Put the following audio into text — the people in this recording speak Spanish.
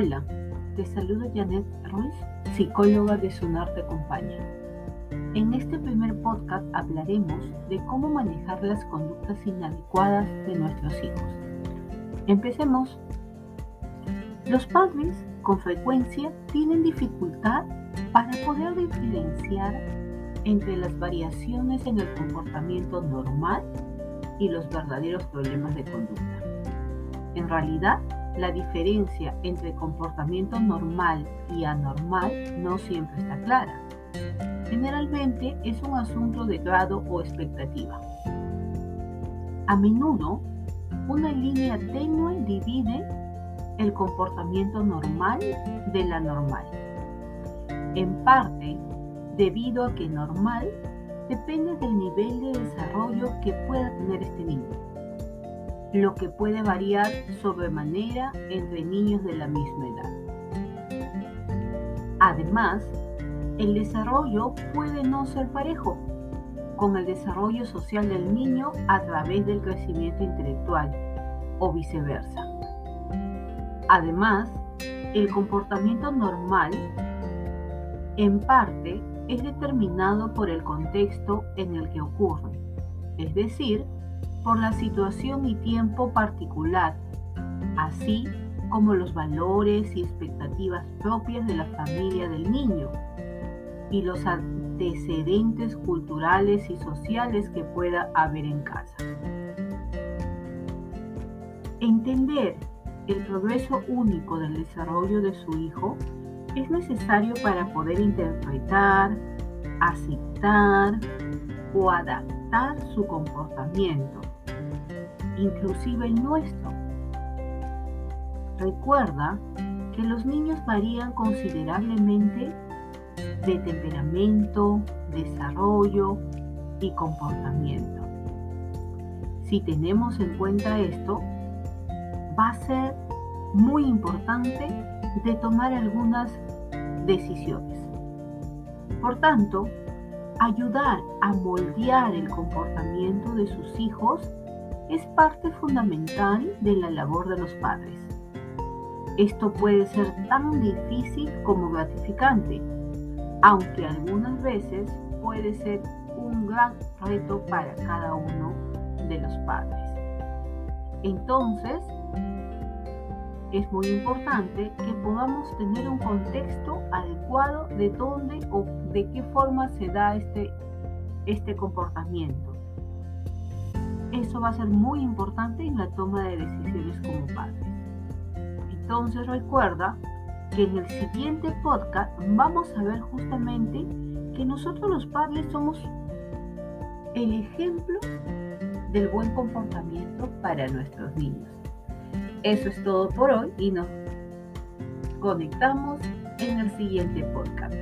Hola, te saludo Janet Ruiz, psicóloga de Sunar Te Acompaña. En este primer podcast hablaremos de cómo manejar las conductas inadecuadas de nuestros hijos. Empecemos. Los padres con frecuencia tienen dificultad para poder diferenciar entre las variaciones en el comportamiento normal y los verdaderos problemas de conducta. En realidad, la diferencia entre comportamiento normal y anormal no siempre está clara. Generalmente es un asunto de grado o expectativa. A menudo, una línea tenue divide el comportamiento normal de la normal. En parte, debido a que normal depende del nivel de desarrollo que pueda tener este niño lo que puede variar sobremanera entre niños de la misma edad. Además, el desarrollo puede no ser parejo con el desarrollo social del niño a través del crecimiento intelectual o viceversa. Además, el comportamiento normal en parte es determinado por el contexto en el que ocurre, es decir, por la situación y tiempo particular, así como los valores y expectativas propias de la familia del niño y los antecedentes culturales y sociales que pueda haber en casa. Entender el progreso único del desarrollo de su hijo es necesario para poder interpretar, aceptar o adaptar su comportamiento inclusive el nuestro. Recuerda que los niños varían considerablemente de temperamento, desarrollo y comportamiento. Si tenemos en cuenta esto, va a ser muy importante de tomar algunas decisiones. Por tanto, ayudar a moldear el comportamiento de sus hijos es parte fundamental de la labor de los padres. Esto puede ser tan difícil como gratificante, aunque algunas veces puede ser un gran reto para cada uno de los padres. Entonces, es muy importante que podamos tener un contexto adecuado de dónde o de qué forma se da este, este comportamiento eso va a ser muy importante en la toma de decisiones como padres. Entonces recuerda que en el siguiente podcast vamos a ver justamente que nosotros los padres somos el ejemplo del buen comportamiento para nuestros niños. Eso es todo por hoy y nos conectamos en el siguiente podcast.